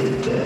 did that. Uh,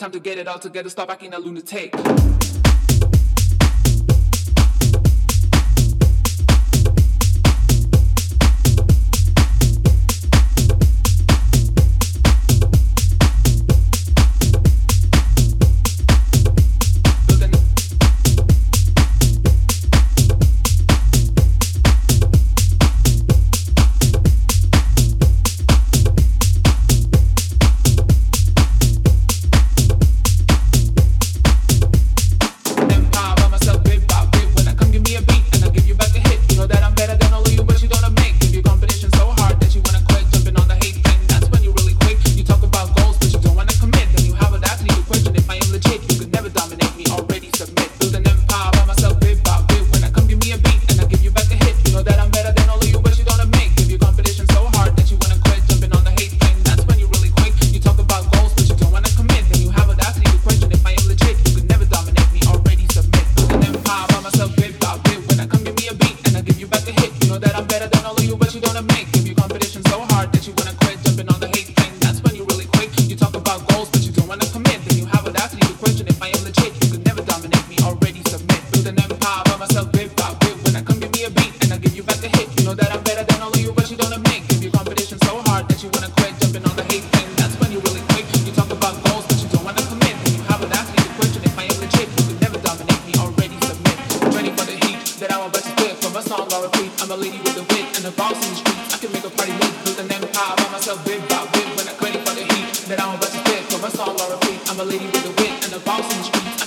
Time to get it all together, stop acting a lunatic.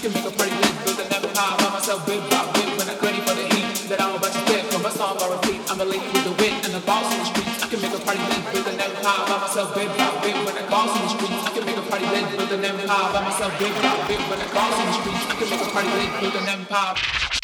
can make the pretty lip, building that high by myself, bit by bit. When I'm ready for the heat, that I'm about to spit from a song I repeat. I'm a link with the wind and the boss in the streets. I can make a party lip, building an high by myself, bit by bit. When I'm boss in the streets, I can make a party lip, building an high by myself, bit by bit. When I'm boss in the streets, I can make a party building high.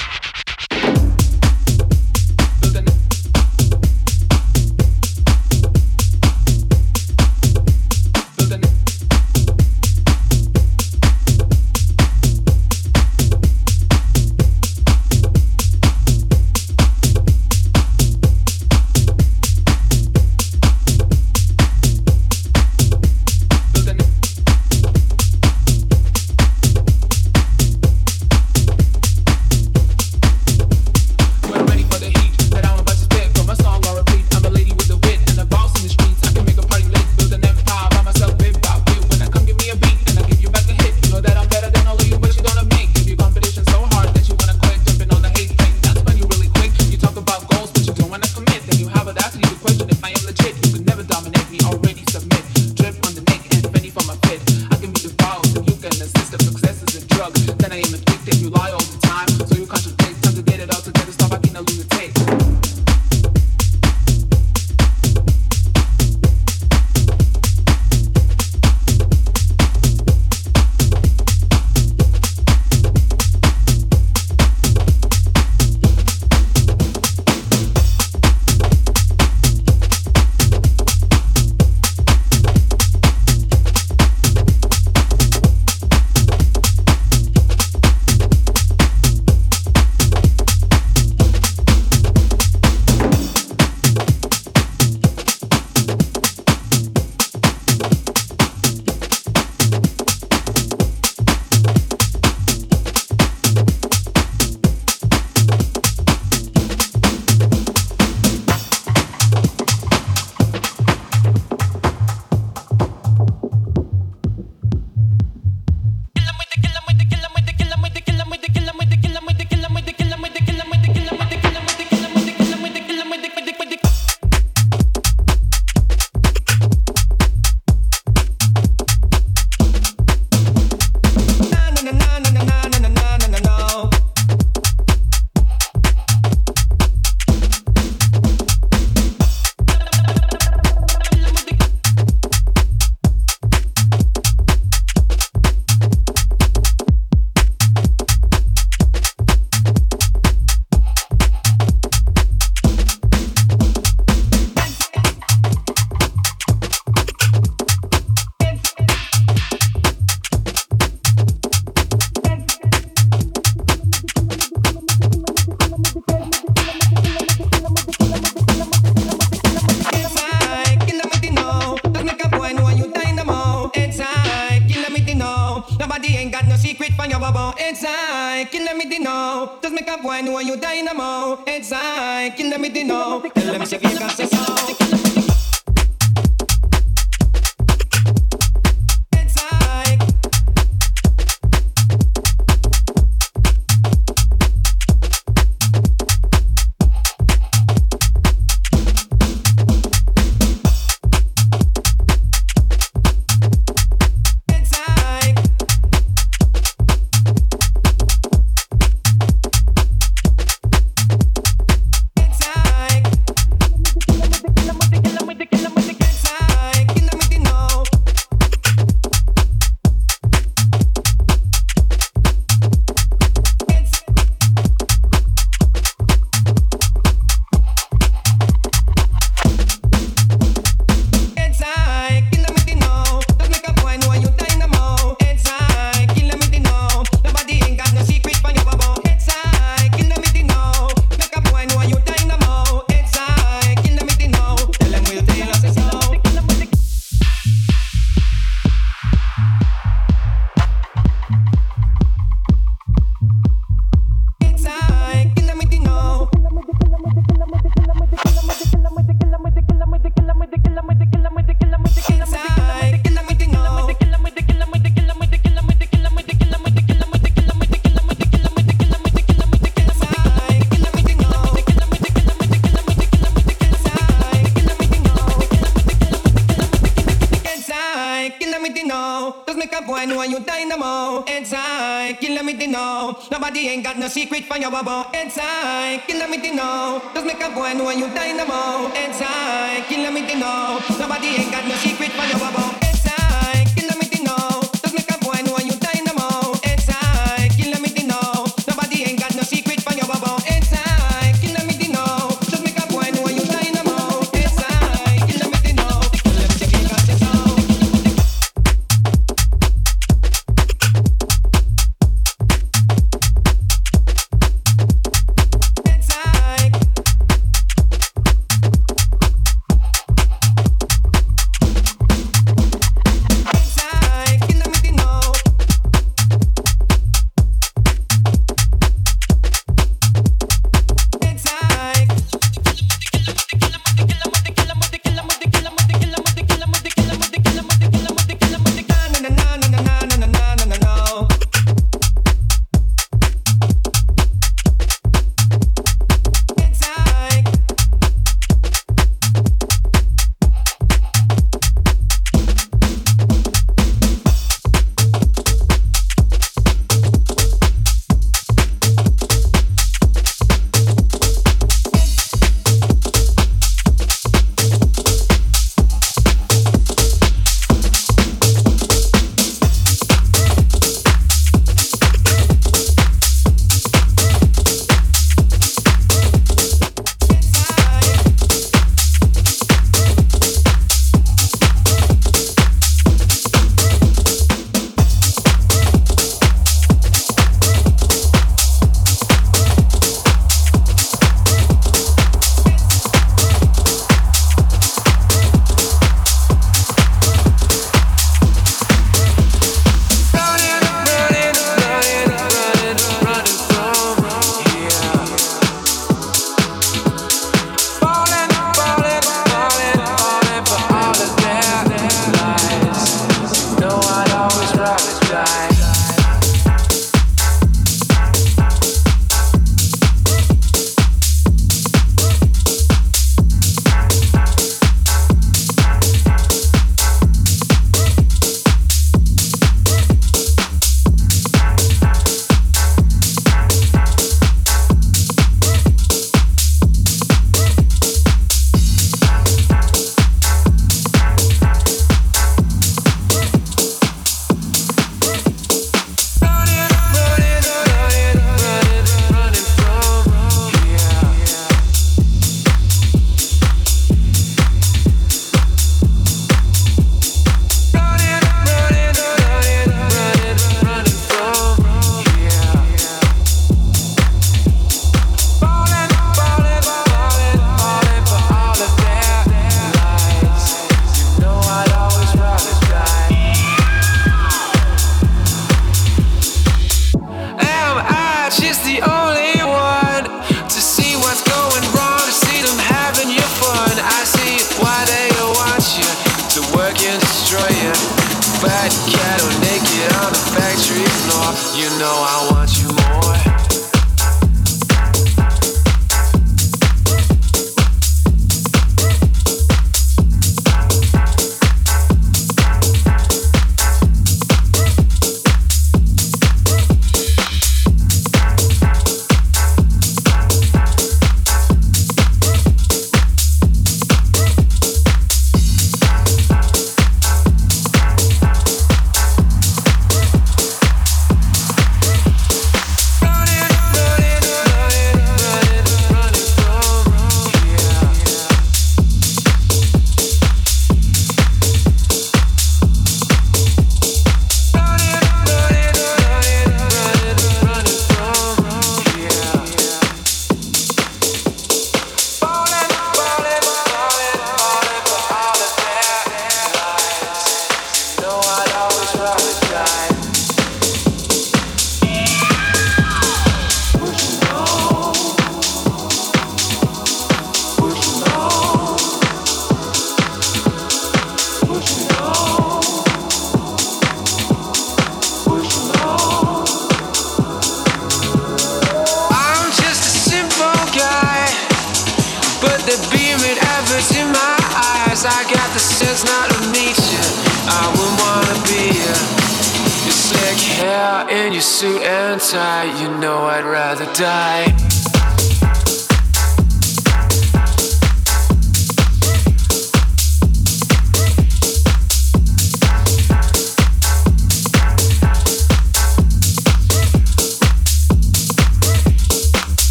Secret for your bubble.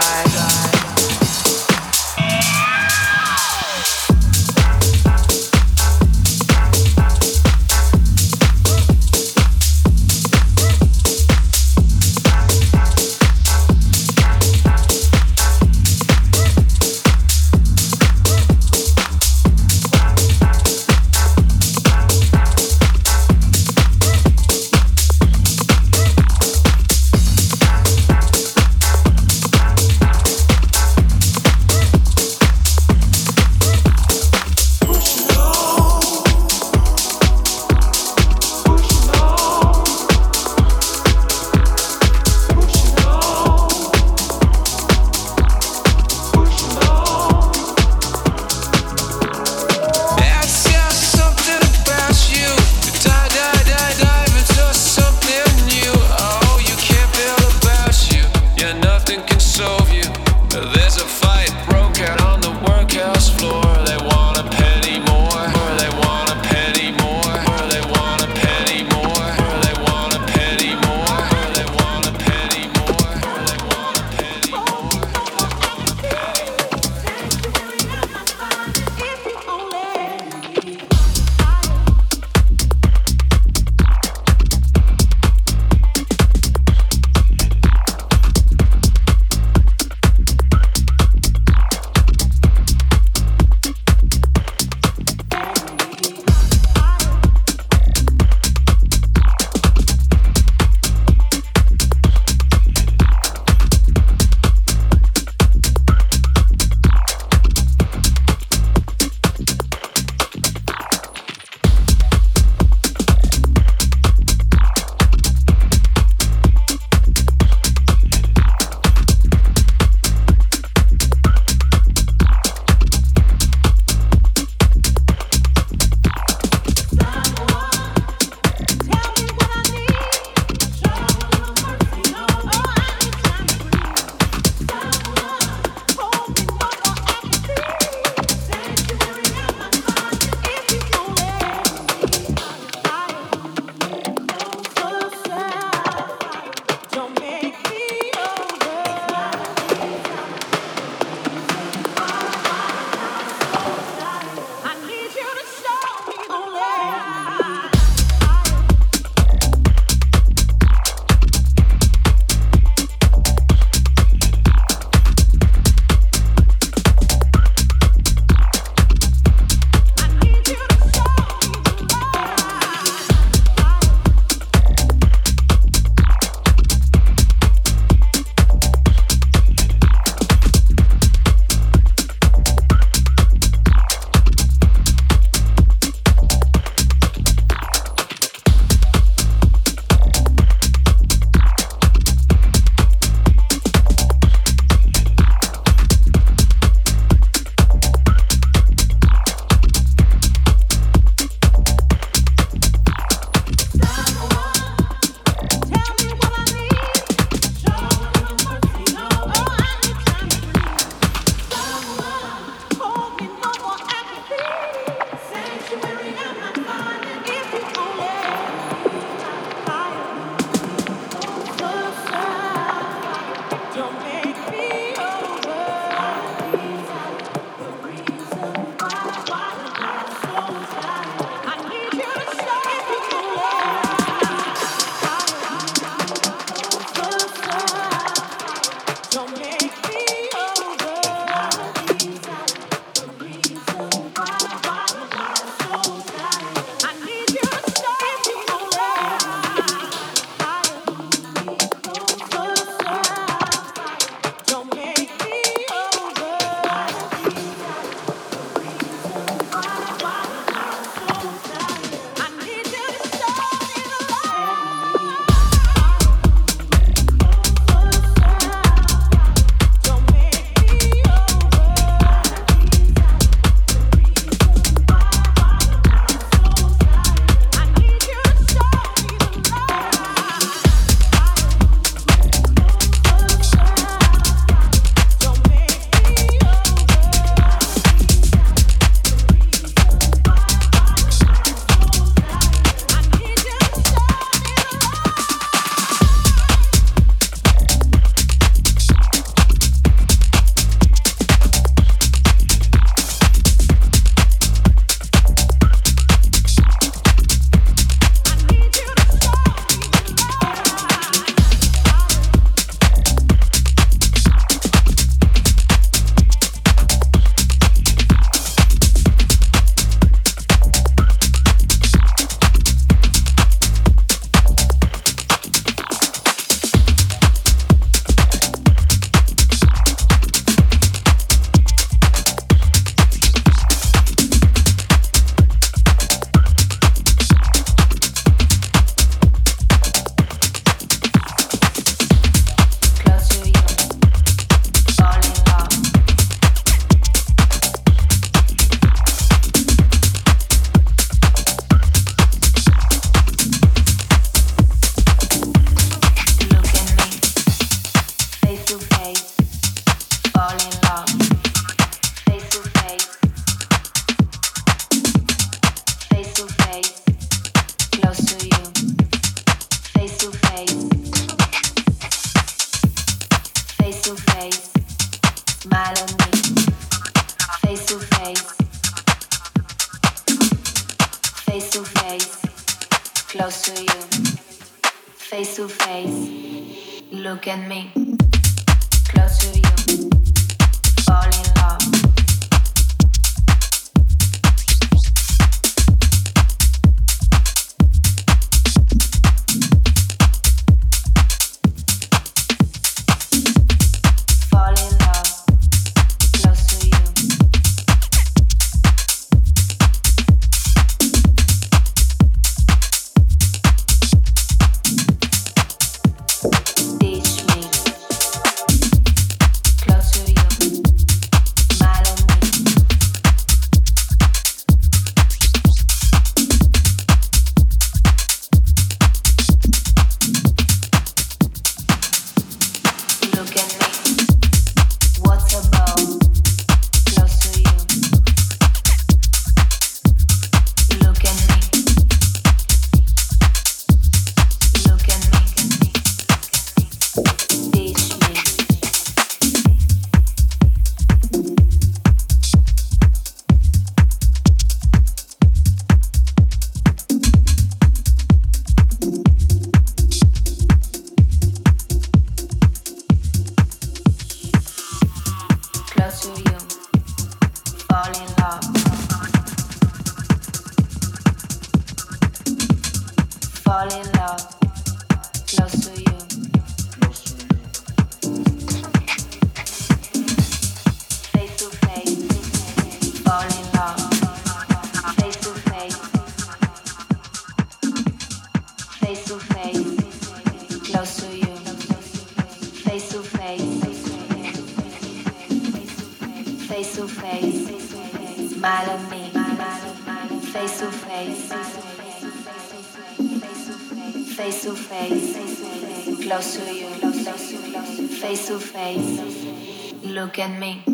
side. Teach me.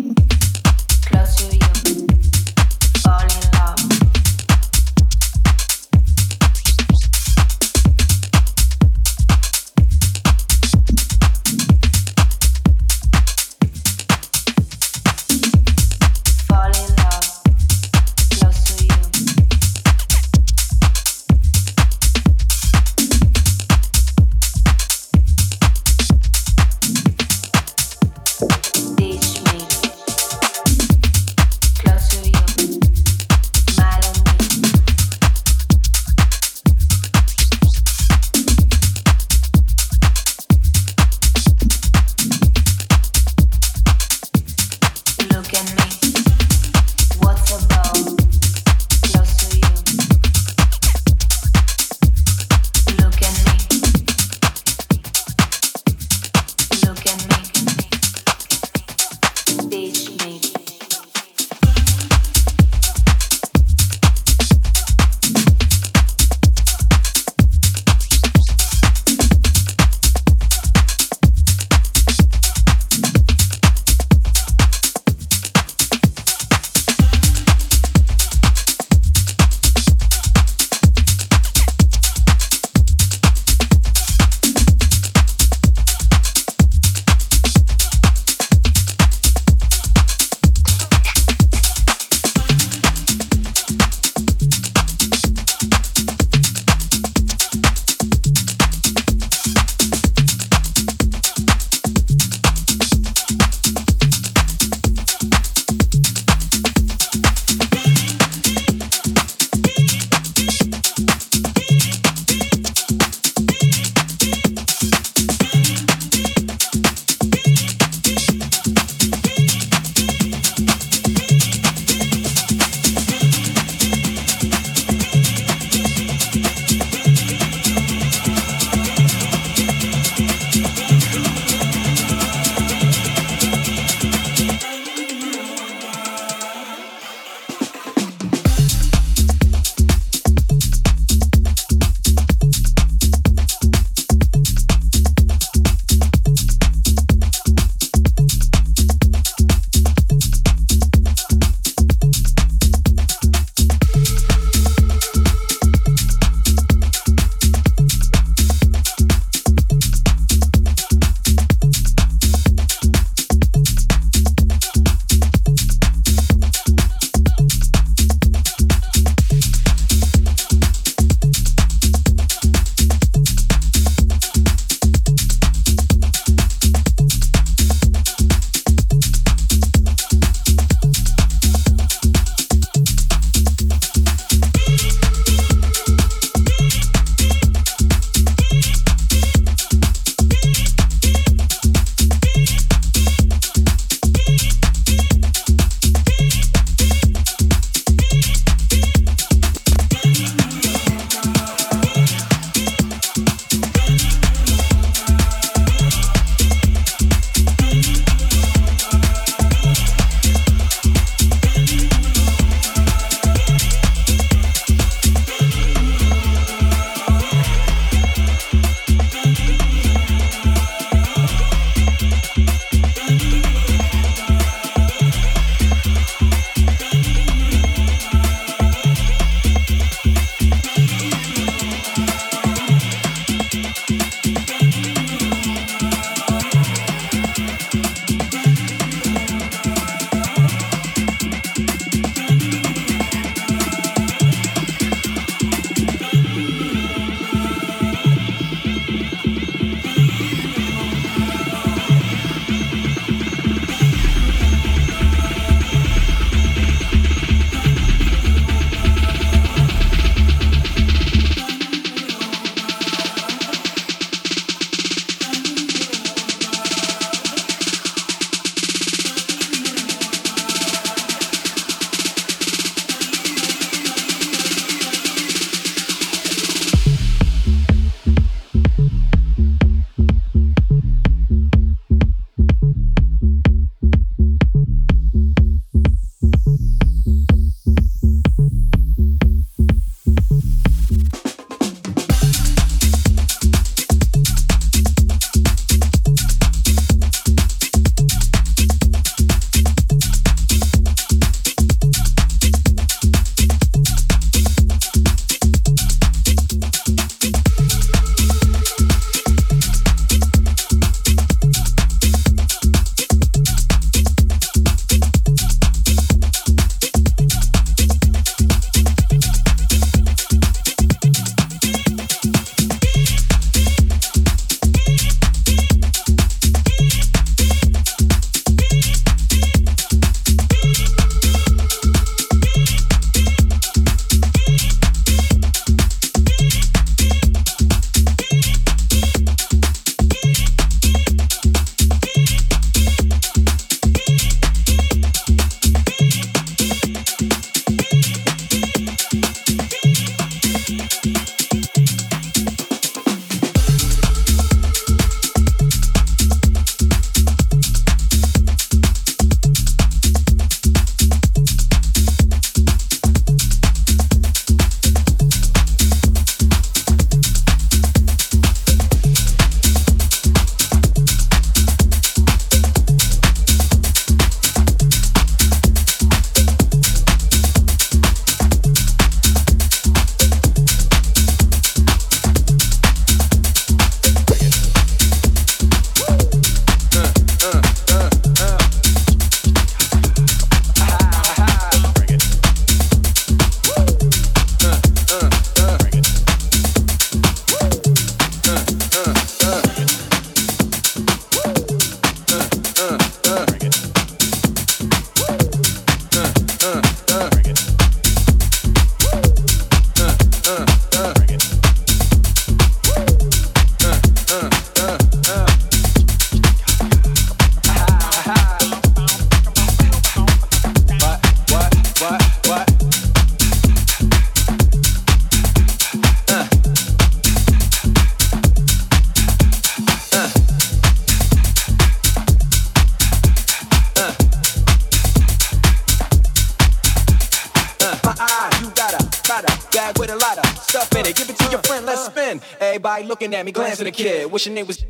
Looking at me, glancing the kid, wishing it was.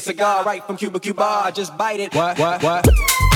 Cigar right from Cuba Cuba. I just bite it. What? What? What?